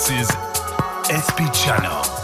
this is SP Channel.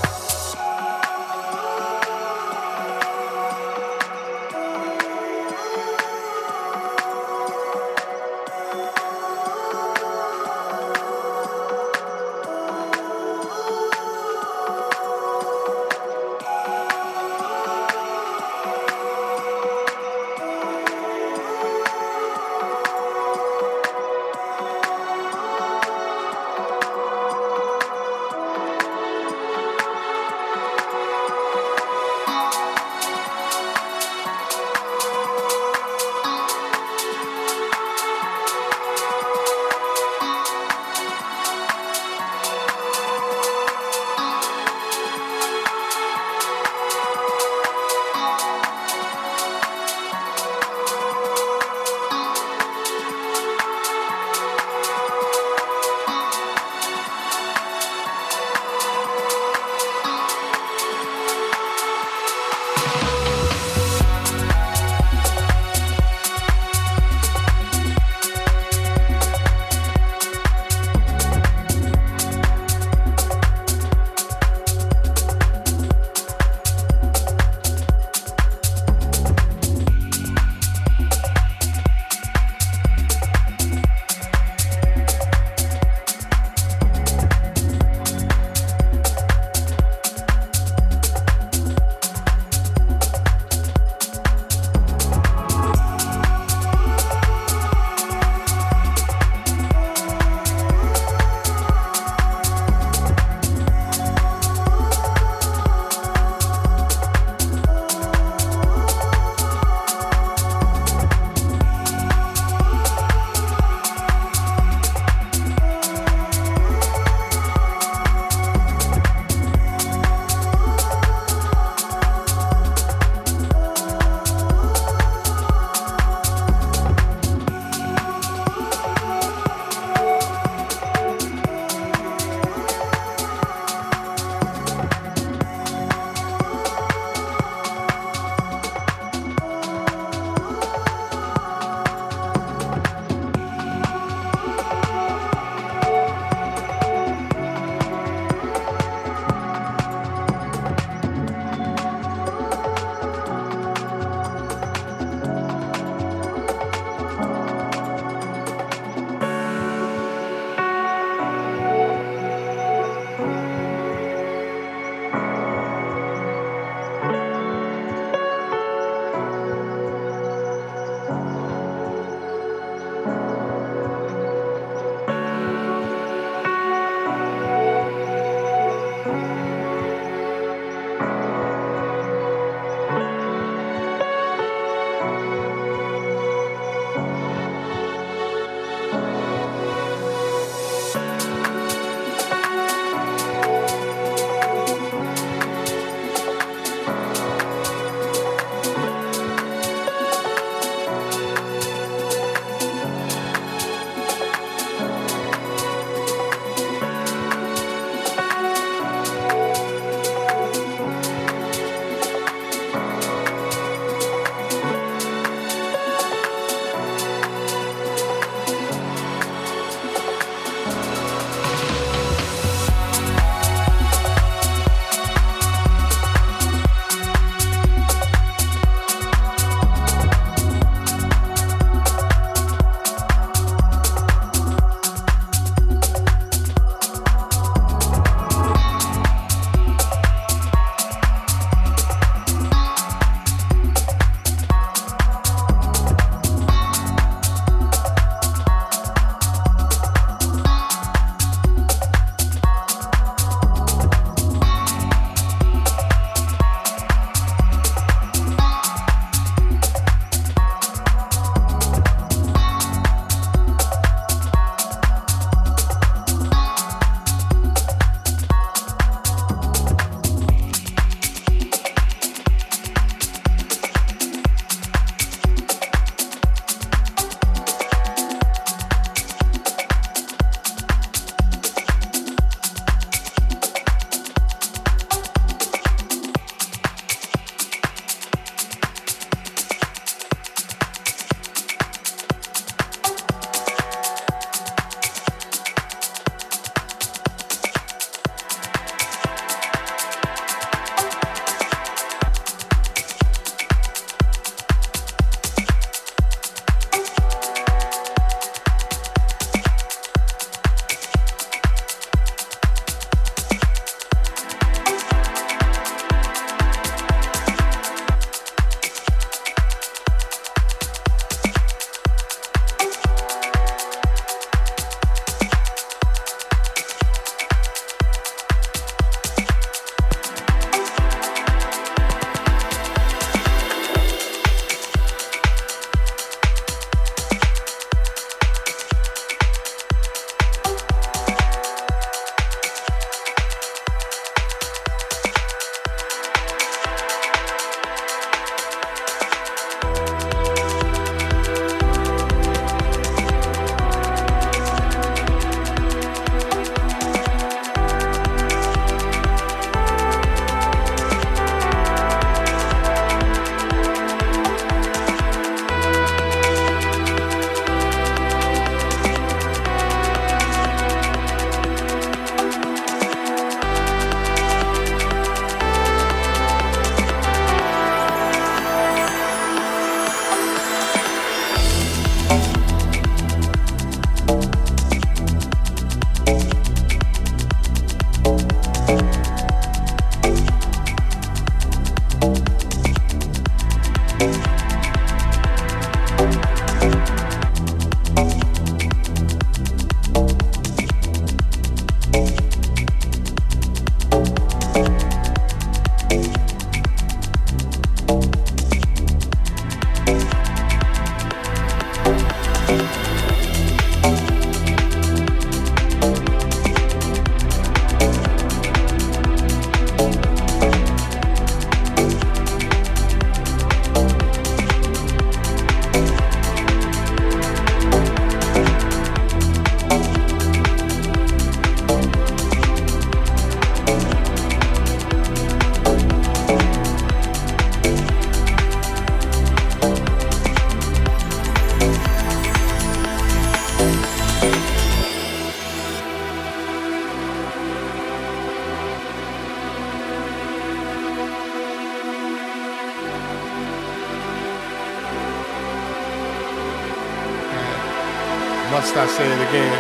must I say it again?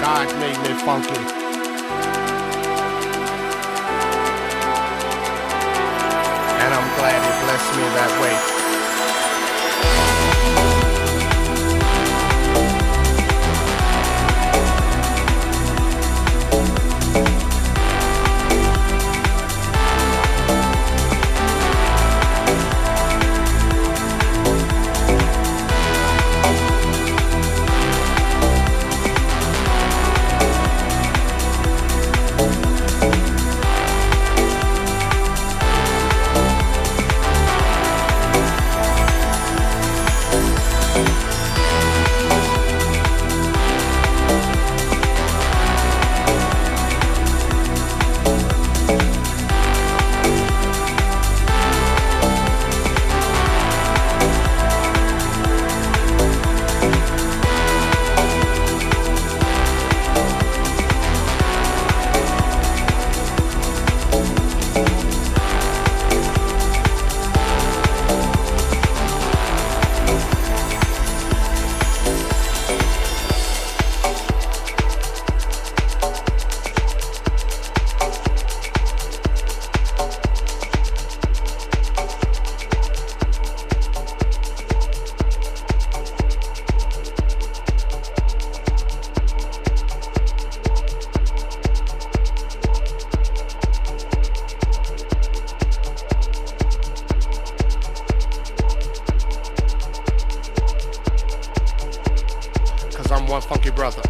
God made me funky. And I'm glad he blessed me that way. one funky brother.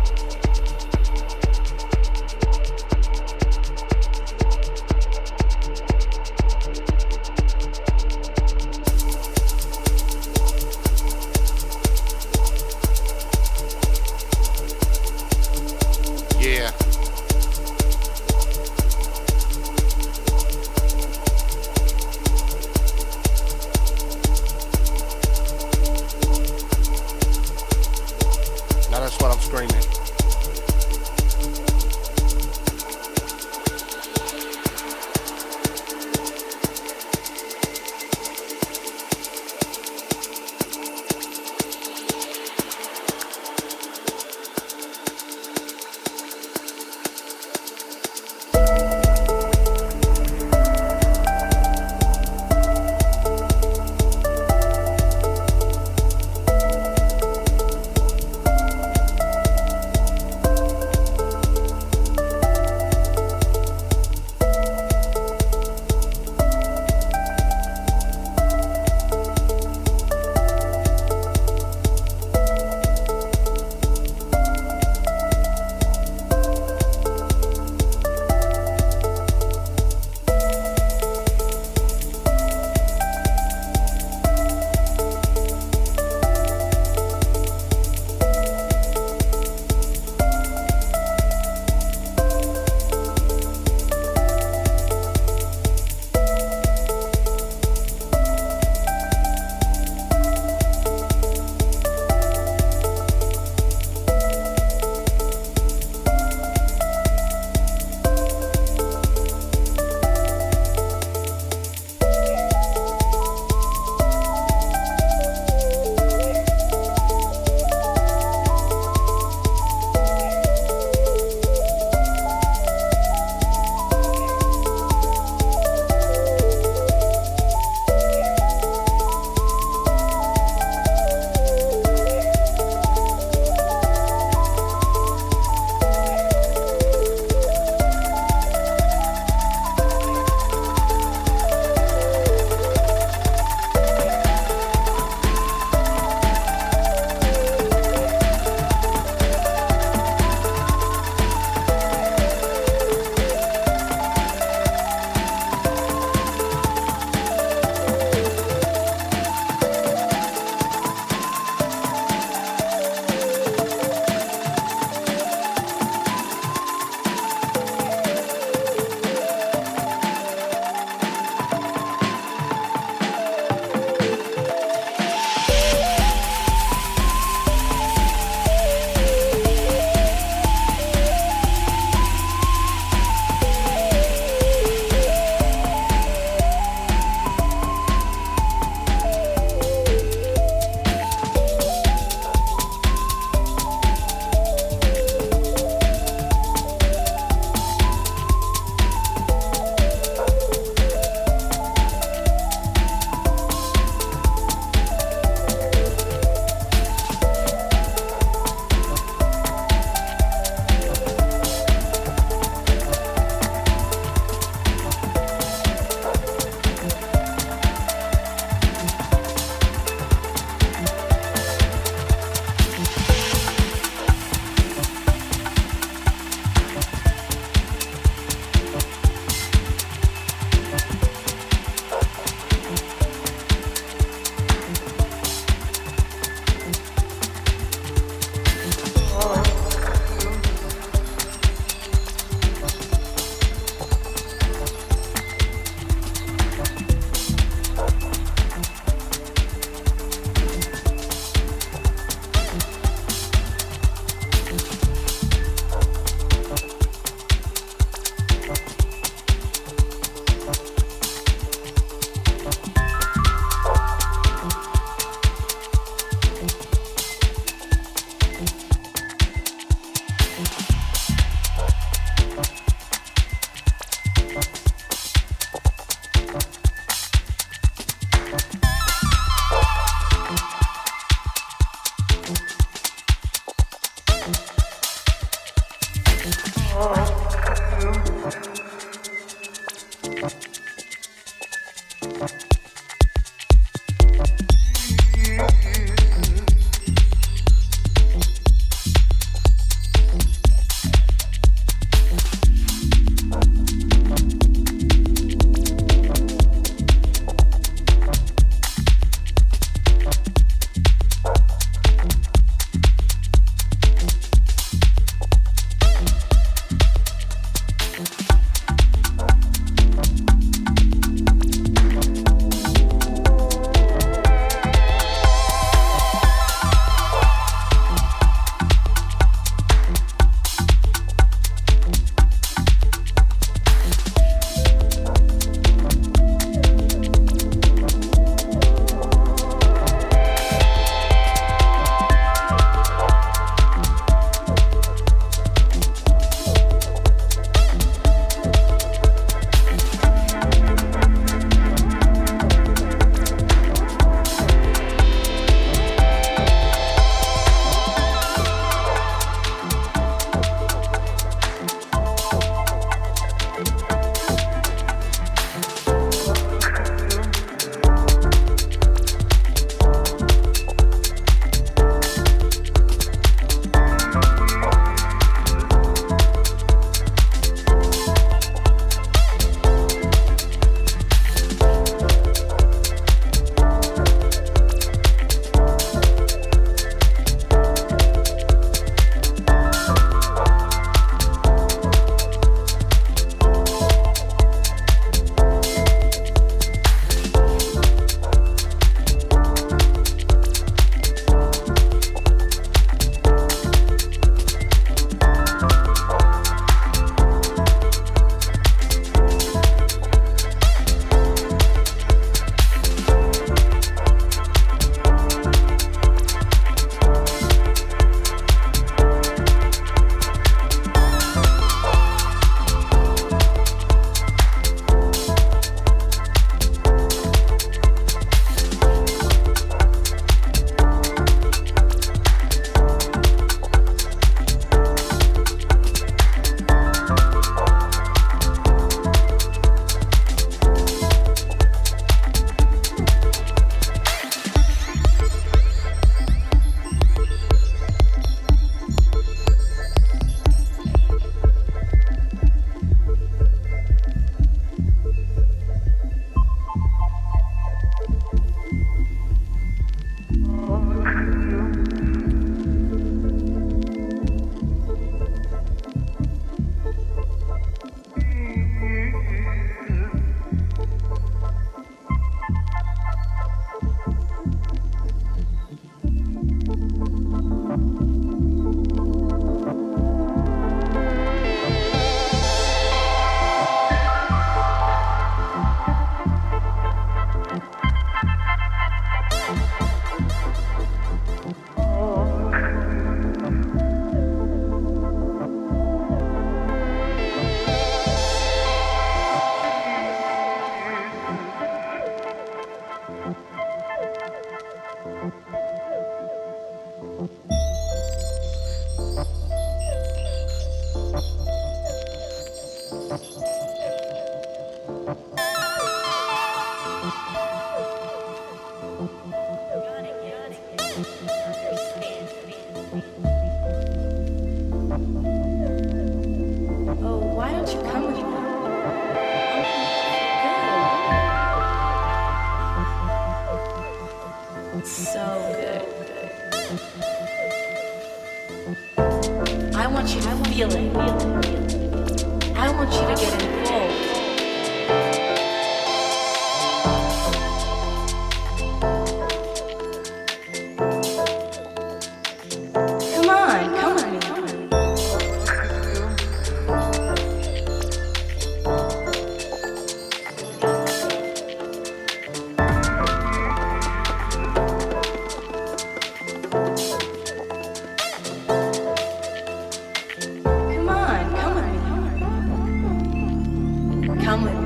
come with